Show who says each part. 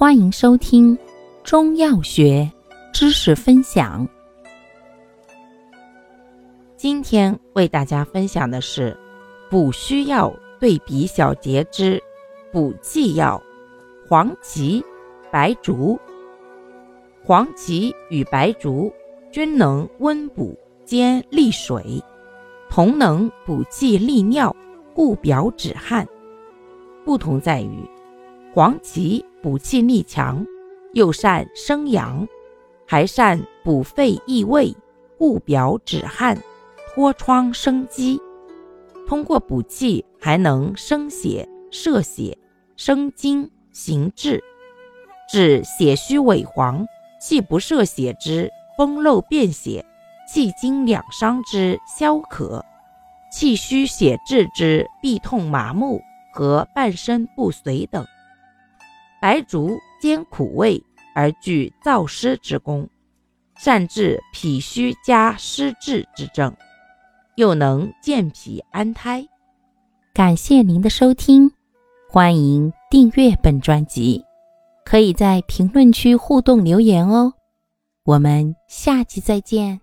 Speaker 1: 欢迎收听中药学知识分享。今天为大家分享的是补虚药对比小节之补气药黄芪、白术。黄芪与白术均能温补兼利水，同能补气利尿、固表止汗。不同在于，黄芪补气力强，又善生阳，还善补肺益胃、固表止汗、脱疮生肌。通过补气，还能生血、摄血、生津、行滞，治血虚萎黄、气不摄血之崩漏便血、气经两伤之消渴、气虚血滞之痹痛麻木和半身不遂等。白术兼苦味而具燥湿之功，善治脾虚加湿滞之症，又能健脾安胎。
Speaker 2: 感谢您的收听，欢迎订阅本专辑，可以在评论区互动留言哦。我们下期再见。